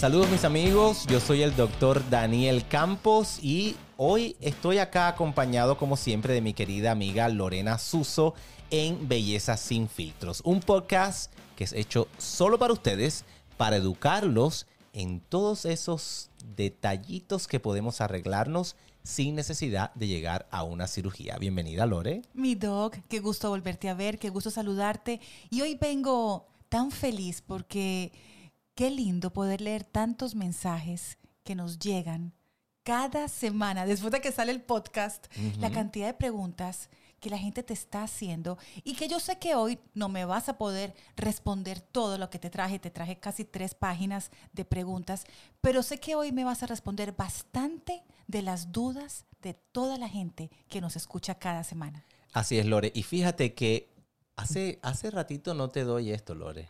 Saludos mis amigos, yo soy el doctor Daniel Campos y hoy estoy acá acompañado como siempre de mi querida amiga Lorena Suso en Belleza sin filtros, un podcast que es hecho solo para ustedes, para educarlos en todos esos detallitos que podemos arreglarnos sin necesidad de llegar a una cirugía. Bienvenida Lore. Mi doc, qué gusto volverte a ver, qué gusto saludarte y hoy vengo tan feliz porque Qué lindo poder leer tantos mensajes que nos llegan cada semana, después de que sale el podcast, la cantidad de preguntas que la gente te está haciendo y que yo sé que hoy no me vas a poder responder todo lo que te traje, te traje casi tres páginas de preguntas, pero sé que hoy me vas a responder bastante de las dudas de toda la gente que nos escucha cada semana. Así es, Lore. Y fíjate que hace, hace ratito no te doy esto, Lore.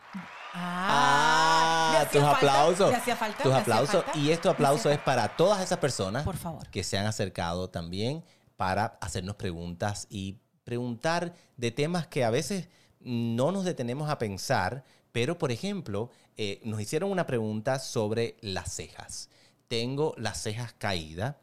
Ah, tus aplausos. tus aplausos. Y este aplauso es para todas esas personas Por favor. que se han acercado también para hacernos preguntas y preguntar de temas que a veces no nos detenemos a pensar, pero por ejemplo, eh, nos hicieron una pregunta sobre las cejas. Tengo las cejas caídas,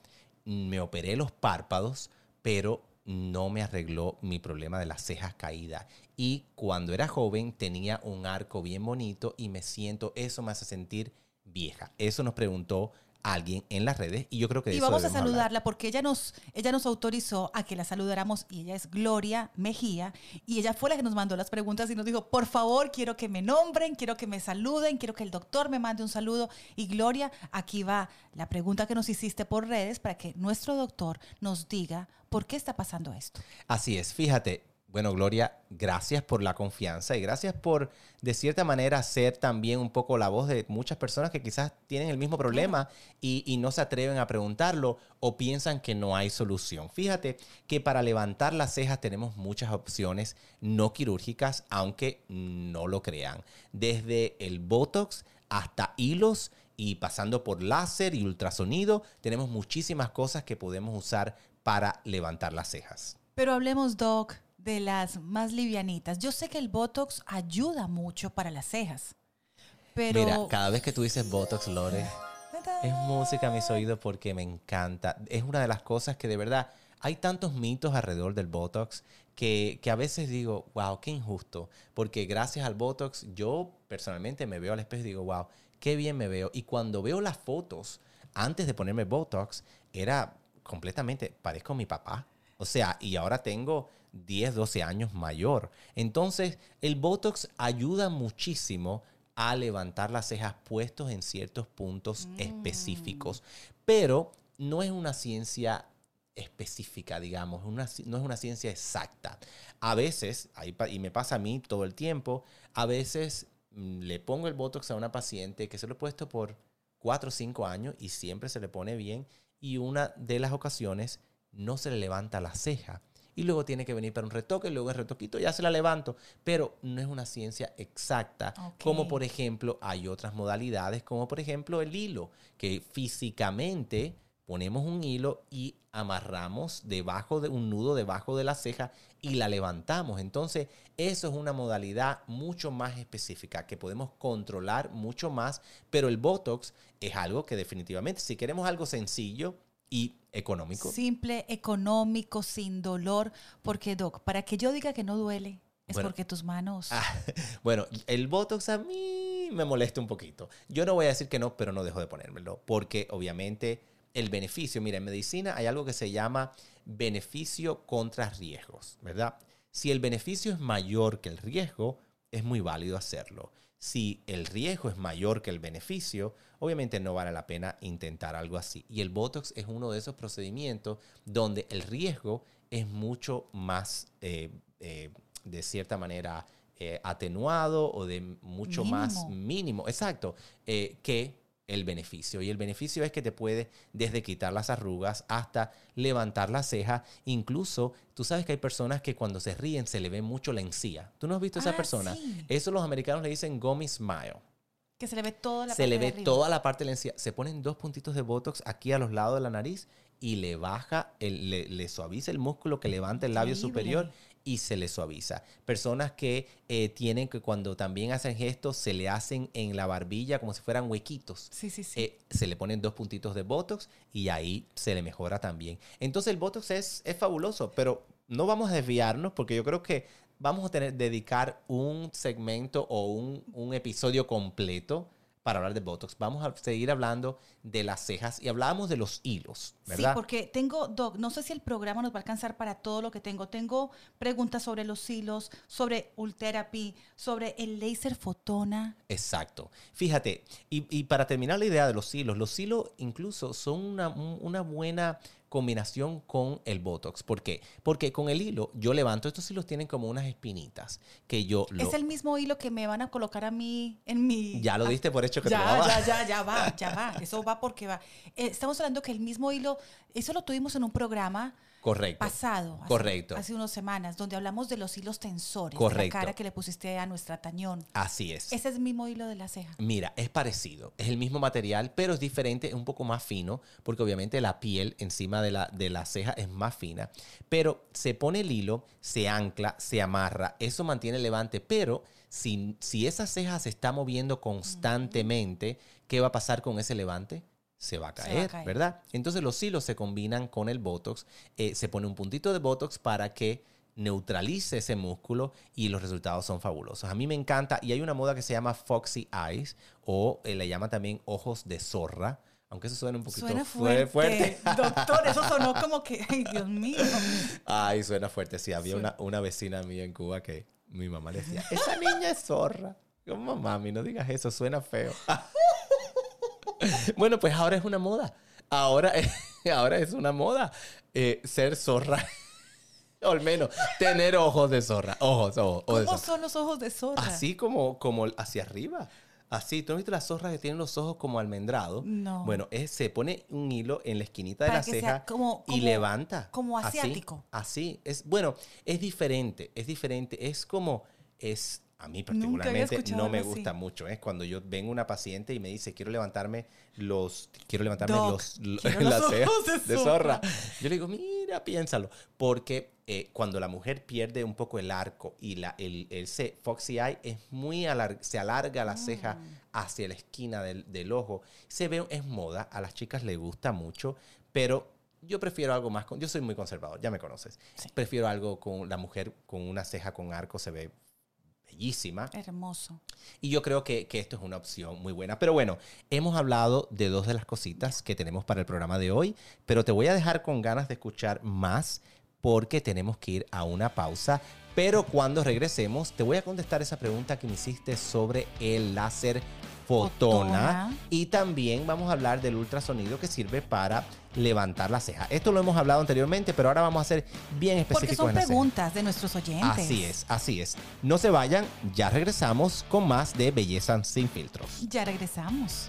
me operé los párpados, pero no me arregló mi problema de las cejas caídas. Y cuando era joven tenía un arco bien bonito y me siento, eso me hace sentir vieja. Eso nos preguntó alguien en las redes y yo creo que y vamos a saludarla porque ella nos ella nos autorizó a que la saludáramos y ella es Gloria Mejía y ella fue la que nos mandó las preguntas y nos dijo por favor quiero que me nombren quiero que me saluden quiero que el doctor me mande un saludo. Y Gloria aquí va la pregunta que nos hiciste por redes para que nuestro doctor nos diga por qué está pasando esto. Así es fíjate bueno, Gloria, gracias por la confianza y gracias por, de cierta manera, ser también un poco la voz de muchas personas que quizás tienen el mismo problema y, no se atreven a preguntarlo o piensan que no hay solución. Fíjate que para levantar las cejas tenemos muchas opciones no quirúrgicas, aunque no lo crean. Desde el Botox hasta hilos y pasando por láser y ultrasonido, tenemos muchísimas cosas que podemos usar para levantar las cejas. Pero hablemos, Doc de las más livianitas. Yo sé que el Botox ayuda mucho para las cejas. Pero... Mira, cada vez que tú dices Botox, Lore, es música a mis oídos porque me encanta. Es una de las cosas que de verdad hay tantos mitos alrededor del Botox que, que, a veces digo, wow, qué injusto. Porque gracias al Botox yo personalmente me veo al espejo y digo, wow, qué bien me veo. Y cuando veo las fotos antes de ponerme Botox, era completamente, parezco mi papá. O sea, y ahora tengo 10, 12 años mayor. Entonces, el Botox ayuda muchísimo a levantar las cejas puestos en ciertos puntos mm. específicos, pero no es una ciencia específica, digamos, no es una ciencia exacta. A veces, y me pasa a mí todo el tiempo, a veces mm, le pongo el Botox a una paciente que se lo he puesto por 4 o 5 años y siempre se le pone bien y una de las ocasiones no se le levanta la ceja. Y luego tiene que venir para un retoque, y luego el retoquito ya se la levanto. Pero no es una ciencia exacta. Como por ejemplo, hay otras modalidades, como por ejemplo el hilo, que físicamente ponemos un hilo y amarramos debajo de un nudo debajo de la ceja y la levantamos. Entonces, eso es una modalidad mucho más específica que podemos controlar mucho más, pero el Botox es algo que definitivamente si queremos algo sencillo, y económico. Simple, económico, sin dolor. Porque, Doc, para que yo diga que no duele, Es Bueno. porque tus manos... Ah, bueno, el Botox a mí me molesta un poquito. Yo no voy a decir que no, pero no dejo de ponérmelo. Porque obviamente el beneficio, mira, en medicina hay algo que se llama beneficio contra riesgos, ¿verdad? Si el beneficio es mayor que el riesgo, es muy válido hacerlo. Si el riesgo es mayor que el beneficio, obviamente no vale la pena intentar algo así. Y el Botox es uno de esos procedimientos donde el riesgo es mucho más, eh, eh, de cierta manera, eh, atenuado o de mucho más Mínimo. exacto, que el beneficio. Y el beneficio es que te puede desde quitar las arrugas hasta levantar la ceja. Incluso, tú sabes que hay personas que cuando se ríen se le ve mucho la encía. ¿Tú no has visto a esa Ah, persona? sí. Eso los americanos le dicen gummy smile. Que se le ve toda la Se parte le de ve arriba. toda la parte de la encía. Se ponen dos puntitos de Botox aquí a los lados de la nariz y le baja, el- le, le suaviza el músculo que levanta el labio Increíble. superior y se le suaviza. Personas que eh, tienen que cuando también hacen gestos se le hacen en la barbilla como si fueran huequitos. Sí, sí, sí. Eh, se le ponen dos puntitos de Botox y ahí se le mejora también. Entonces el Botox es, es fabuloso, pero no vamos a desviarnos porque yo creo que vamos a tener dedicar un segmento o un, un episodio completo para hablar de Botox. Vamos a seguir hablando de las cejas y hablábamos de los hilos, ¿verdad? Sí, porque tengo, Doc, no sé si el programa nos va a alcanzar para todo lo que tengo. Tengo preguntas sobre los hilos, sobre Ultherapy, sobre el láser fotona. Exacto. Fíjate, y, y para terminar la idea de los hilos, los hilos incluso son una, un- una buena combinación con el Botox. ¿Por qué? Porque con el hilo, yo levanto, estos hilos tienen como unas espinitas que yo lo... Es el mismo hilo que me van a colocar a mí en mi... Ya lo diste por hecho que te ya, lo daba. ya, ya, ya va, ya va. Eso va porque va. Eh, estamos hablando que el mismo hilo, eso lo tuvimos en un programa Correcto. pasado. hace- Correcto. Hace unas semanas, donde hablamos de los hilos tensores. De Correcto. la cara que le pusiste a nuestra tañón. Así es. Ese es el mismo hilo de la ceja. Mira, es parecido, es el mismo material, pero es diferente, es un poco más fino, porque obviamente la piel encima de la, de la ceja es más fina. Pero se pone el hilo, se ancla, se amarra, eso mantiene el levante, pero si, si esa ceja se está moviendo constantemente, ¿qué va a pasar con ese levante? Se va a Se va a caer. ¿verdad? Entonces los hilos se combinan con el Botox, eh, se pone un puntito de Botox para que neutralice ese músculo y los resultados son fabulosos. A mí me encanta y hay una moda que se llama Foxy Eyes o eh, le llama también ojos de zorra, aunque eso suena un poquito Suena fue- fuerte. Doctor, eso sonó como que, ay, Dios mío. Ay, suena fuerte. Sí, había una, una vecina mía en Cuba que mi mamá le decía, esa niña es zorra. Como mami, no digas eso, suena feo. bueno, pues ahora es una moda. Ahora, ahora es una moda eh, ser zorra. o al menos tener ojos de zorra. Ojos, ojos, ojos de ¿Cómo zorra. son los ojos de zorra? Así como, como hacia arriba. Así, ¿tú no viste las zorras que tienen los ojos como almendrados? No. Bueno, es- se pone un hilo en la esquinita de la ceja como- y como- levanta. como Así, asiático. Así, es bueno, es diferente, es diferente, es como es a mí particularmente no me así. gusta mucho, es cuando yo vengo una paciente y me dice, "Quiero levantarme los quiero levantarme Doc, los quiero las los cejas de de zorra." Yo le digo, "Mira, piénsalo", porque eh, cuando la mujer pierde un poco el arco y la, el, ese foxy eye es muy alar- se alarga la ceja Mm. hacia la esquina del, del ojo. Se ve, es moda, a las chicas les gusta mucho, pero yo prefiero algo más, con, yo soy muy conservador, ya me conoces. Prefiero algo con la mujer con una ceja con arco, se ve bellísima. Hermoso. Y yo creo que, que esto es una opción muy buena. Pero bueno, hemos hablado de dos de las cositas que tenemos para el programa de hoy, pero te voy a dejar con ganas de escuchar más porque tenemos que ir a una pausa. Pero cuando regresemos, te voy a contestar esa pregunta que me hiciste sobre el láser fotona. Fotona. Y también vamos a hablar del ultrasonido que sirve para levantar la ceja. Esto lo hemos hablado anteriormente, pero ahora vamos a ser bien Porque específicos son en la ceja. preguntas de nuestros oyentes. Así es, así es. No se vayan, ya regresamos con más de Belleza sin filtros. Ya regresamos.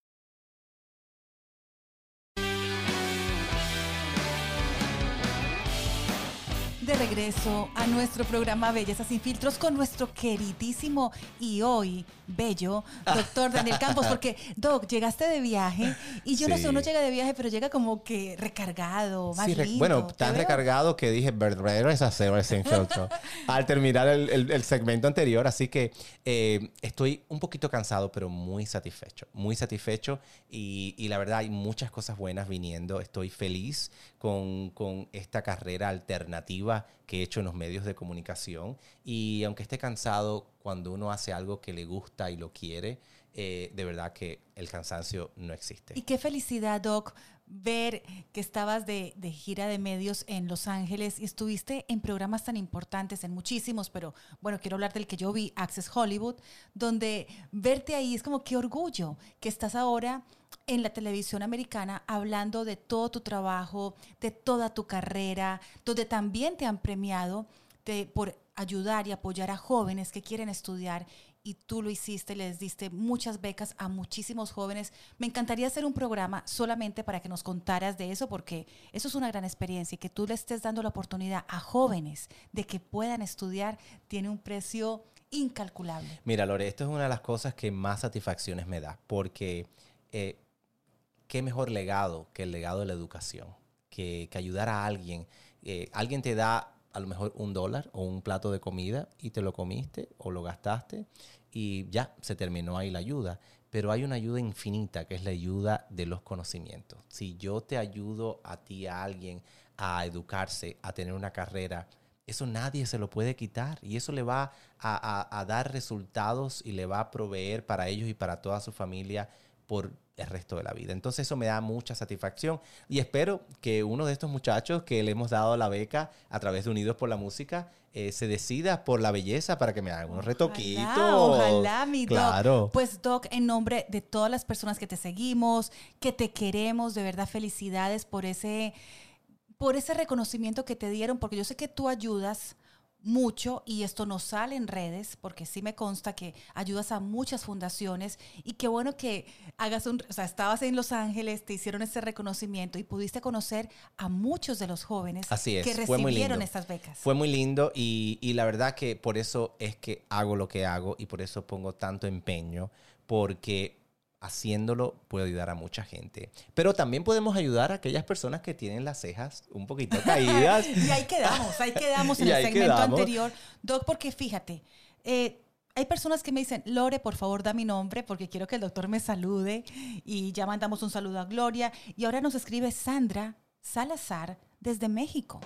De regreso a nuestro programa Belleza sin filtros con nuestro queridísimo y hoy bello doctor Daniel Campos, porque Doc, llegaste de viaje y yo no sé, uno llega de viaje, pero llega como que recargado, más lindo. Bueno, tan recargado que dije, verdadero es hacer sin filtro al terminar el, segmento anterior, así que eh, estoy un poquito cansado, pero muy satisfecho, muy satisfecho y, y, la verdad hay muchas cosas buenas viniendo, estoy feliz con, con esta carrera alternativa que he hecho en los medios de comunicación. Y aunque esté cansado, cuando uno hace algo que le gusta y lo quiere, eh, de verdad que el cansancio no existe. Y qué felicidad, Doc, ver que estabas de, de, gira de medios en Los Ángeles y estuviste en programas tan importantes, en muchísimos, pero bueno, quiero hablar del que yo vi, Access Hollywood, donde verte ahí es como qué orgullo que estás ahora en la televisión americana hablando de todo tu trabajo, de toda tu carrera, donde también te han premiado por ayudar y apoyar a jóvenes que quieren estudiar y tú lo hiciste, les diste muchas becas a muchísimos jóvenes. Me encantaría hacer un programa solamente para que nos contaras de eso, porque eso es una gran experiencia y que tú le estés dando la oportunidad a jóvenes de que puedan estudiar tiene un precio incalculable. Mira, Lore, esto es una de las cosas que más satisfacciones me da, porque eh, qué mejor legado que el legado de la educación, que, ayudar a alguien. Eh, alguien te da a lo mejor un dólar o un plato de comida y te lo comiste o lo gastaste y ya se terminó ahí la ayuda. Pero hay una ayuda infinita que es la ayuda de los conocimientos. Si yo te ayudo a ti, a alguien, a educarse, a tener una carrera, eso nadie se lo puede quitar y eso le va a, a dar resultados y le va a proveer para ellos y para toda su familia por el resto de la vida. Entonces eso me da mucha satisfacción y espero que uno de estos muchachos que le hemos dado la beca a través de Unidos por la Música eh, se decida por la belleza para que me hagan unos retoquitos. Ojalá, mi claro. Doc. Pues Doc, en nombre de todas las personas que te seguimos, que te queremos, de verdad felicidades por ese por ese reconocimiento que te dieron, porque yo sé que tú ayudas mucho y esto no sale en redes porque sí me consta que ayudas a muchas fundaciones y qué bueno que hagas un, o sea, estabas en Los Ángeles, te hicieron ese reconocimiento y pudiste conocer a muchos de los jóvenes que recibieron estas becas. Fue muy lindo y, y la verdad que por eso es que hago lo que hago y por eso pongo tanto empeño porque haciéndolo puede ayudar a mucha gente. Pero también podemos ayudar a aquellas personas que tienen las cejas un poquito caídas. y ahí quedamos, ahí quedamos en el segmento anterior. Doc, porque fíjate, eh, hay personas que me dicen, Lore, por favor, da mi nombre porque quiero que el doctor me salude. Y ya mandamos un saludo a Gloria. Y ahora nos escribe Sandra Salazar desde México.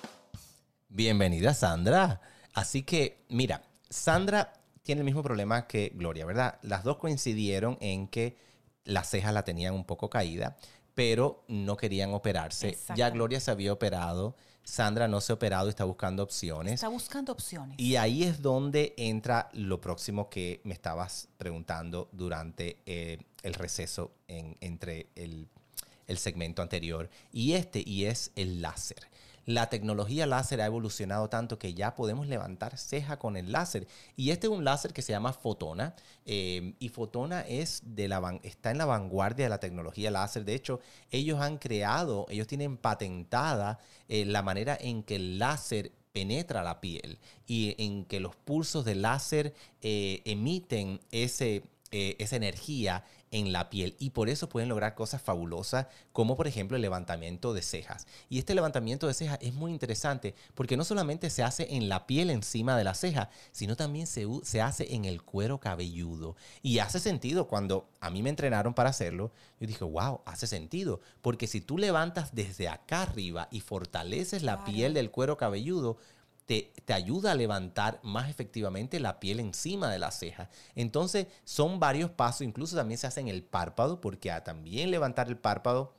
Bienvenida, Sandra. Así que, mira, Sandra tiene el mismo problema que Gloria, ¿verdad? Las dos coincidieron en que las cejas la tenían un poco caída, pero no querían operarse. Ya Gloria se había operado, Sandra no se ha operado, está buscando opciones. Está buscando opciones. Y ahí es donde entra lo próximo que me estabas preguntando durante eh, el receso entre el, el segmento anterior y este, y es el láser. La tecnología láser ha evolucionado tanto que ya podemos levantar ceja con el láser. Y este es un láser que se llama Fotona. Eh, y Fotona es de la está en la vanguardia de la tecnología láser. De hecho, ellos han creado, ellos tienen patentada eh, la manera en que el láser penetra la piel y en que los pulsos de láser eh, emiten ese, esa energía en la piel y por eso pueden lograr cosas fabulosas como por ejemplo el levantamiento de cejas. Y este levantamiento de cejas es muy interesante porque no solamente se hace en la piel encima de la ceja, sino también se, se hace en el cuero cabelludo. Y hace sentido cuando a mí me entrenaron para hacerlo, yo dije, wow, hace sentido, porque si tú levantas desde acá arriba y fortaleces la piel del cuero cabelludo, te, ayuda a levantar más efectivamente la piel encima de la ceja. Entonces son varios pasos, incluso también se hace en el párpado, porque a también levantar el párpado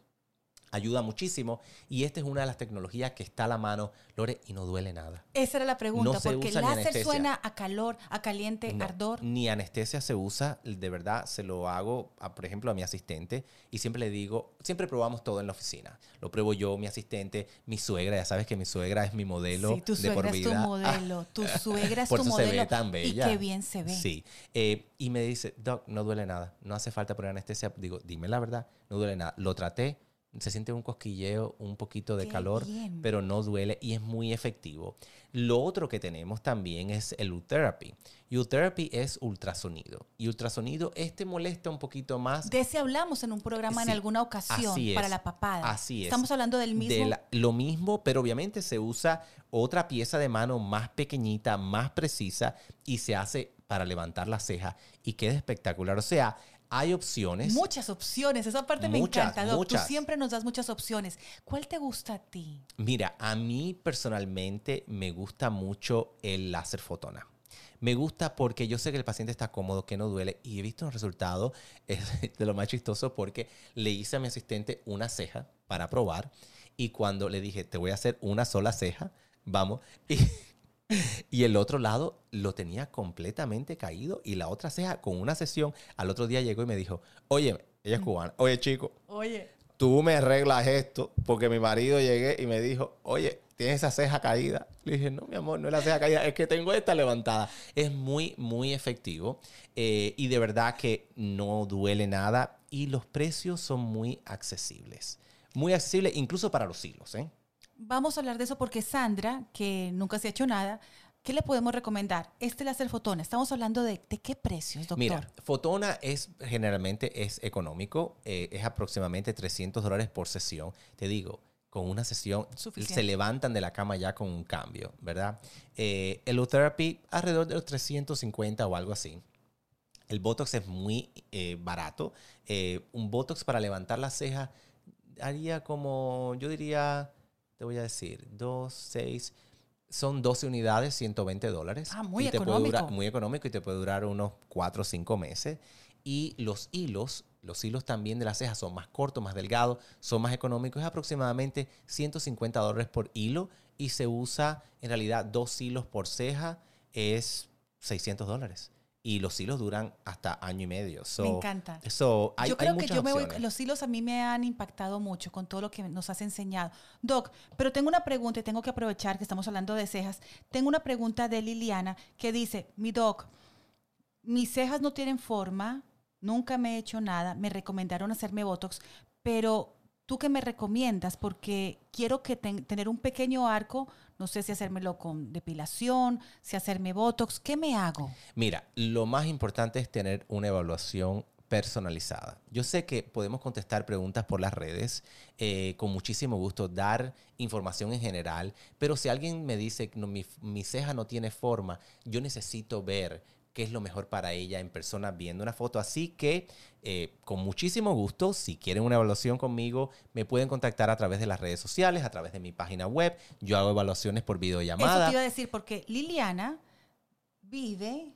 ayuda muchísimo y esta es una de las tecnologías que está a la mano, Lore, y no duele nada. Esa era la pregunta, porque el láser suena a calor, a caliente, ardor. Ni anestesia se usa, de verdad, se lo hago, por ejemplo, a mi asistente y siempre le digo, siempre probamos todo en la oficina. Lo pruebo yo, mi asistente, mi suegra, ya sabes que mi suegra es mi modelo sí, tu de por vida. Es tu modelo, tu suegra es tu modelo. Se ve tan bella. Y qué bien se ve. Sí. Eh, y me dice, Doc, no duele nada, no hace falta poner anestesia. Digo, dime la verdad, no duele nada. Lo traté, se siente un cosquilleo, un poquito de Qué calor, bien. pero no duele y es muy efectivo. Lo otro que tenemos también es el U-Therapy. U-Therapy es ultrasonido. Y ultrasonido, este molesta un poquito más. De ese hablamos en un programa en alguna ocasión para la papada. así es. Estamos hablando del mismo. de la- lo mismo, pero obviamente se usa otra pieza de mano más pequeñita, más precisa y se hace para levantar la ceja y queda espectacular. O sea, hay opciones. Muchas opciones, esa parte me encanta. Doc. Tú siempre nos das muchas opciones. ¿Cuál te gusta a ti? Mira, a mí personalmente me gusta mucho el láser fotona. Me gusta porque yo sé que el paciente está cómodo, que no duele y he visto un resultado es de lo más chistoso porque le hice a mi asistente una ceja para probar y cuando le dije, te voy a hacer una sola ceja, vamos, y, y el otro lado lo tenía completamente caído y la otra ceja con una sesión, al otro día llegó y me dijo, oye, ella es cubana, oye chico, Oye, tú me arreglas esto, porque mi marido llegué y me dijo, oye, tienes esa ceja caída. Le dije, no, mi amor, no es la ceja caída, es que tengo esta levantada. Es muy, muy efectivo eh, y de verdad que no duele nada y los precios son muy accesibles. Muy accesibles incluso para los hilos, ¿eh? Vamos a hablar de eso porque Sandra, que nunca se ha hecho nada, ¿qué le podemos recomendar? Este láser fotona. Estamos hablando de, ¿de qué precios, doctor? Mira, Fotona es generalmente es económico, eh, es aproximadamente 300 dólares por sesión. Te digo, con una sesión Suficiente. se levantan de la cama ya con un cambio, ¿verdad? Eh, el U-Therapy alrededor de los 350 o algo así. El Botox es muy eh, barato. Eh, un Botox para levantar la ceja haría como, yo diría, te voy a decir, 2, 6, son 12 unidades, 120 dólares. Ah, muy Y te puede durar- económico. muy económico y te puede durar unos 4 o 5 meses. Y los hilos, los hilos también de las cejas son más cortos, más delgados, son más económicos. Es aproximadamente 150 dólares por hilo y se usa en realidad dos hilos por ceja, es 600 dólares. Y los hilos duran hasta año y medio. So, Me encanta. so, hay, yo hay creo que muchas yo me voy, opciones. los hilos a mí me han impactado mucho con todo lo que nos has enseñado. Doc, pero tengo una pregunta y tengo que aprovechar que estamos hablando de cejas. Tengo una pregunta de Liliana que dice, mi doc, mis cejas no tienen forma, nunca me he hecho nada, me recomendaron hacerme Botox, pero ¿tú qué me recomiendas? Porque quiero que ten- tener un pequeño arco, no sé si hacérmelo con depilación, si hacerme Botox, ¿qué me hago? Mira, lo más importante es tener una evaluación personalizada. Yo sé que podemos contestar preguntas por las redes, eh, con muchísimo gusto, dar información en general, pero si alguien me dice no, mi, mi ceja no tiene forma, yo necesito ver qué es lo mejor para ella en persona viendo una foto. Así que, eh, con muchísimo gusto, si quieren una evaluación conmigo, me pueden contactar a través de las redes sociales, a través de mi página web. Yo hago evaluaciones por Eso videollamada. te iba a decir, porque Liliana vive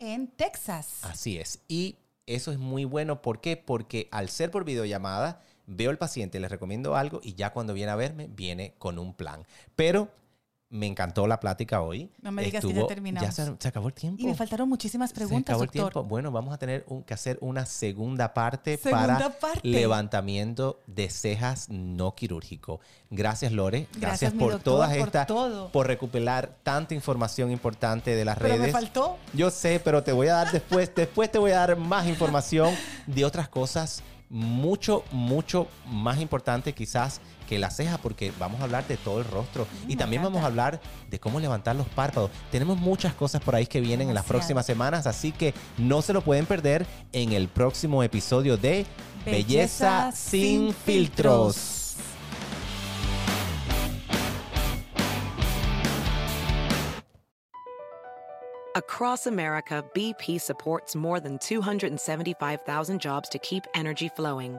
en Texas. Así es. Y eso es muy bueno. ¿Por qué? Porque al ser por videollamada, veo al paciente, le recomiendo algo y ya cuando viene a verme, viene con un plan. Pero me encantó la plática hoy. No me digas que ya terminamos. Ya se, se acabó el tiempo. Y me faltaron muchísimas Se preguntas, acabó el tiempo. Bueno, vamos a tener un- que hacer una segunda parte Segunda para parte. levantamiento de cejas no quirúrgico. Gracias, Lore. Gracias, Gracias, por doctor, todas por estas, todo. por recuperar tanta información importante de las Pero redes. me faltó. Yo sé, pero te voy a dar después, después te voy a dar más información de otras cosas mucho, mucho más importante quizás que la ceja, porque vamos a hablar de todo el rostro Mm, y también vamos a hablar de cómo levantar los párpados. Tenemos muchas cosas por ahí que vienen en las próximas semanas, así que no se lo pueden perder en el próximo episodio de Belleza, sin filtros. Across America, BP supports more than 275,000 jobs to keep energy flowing.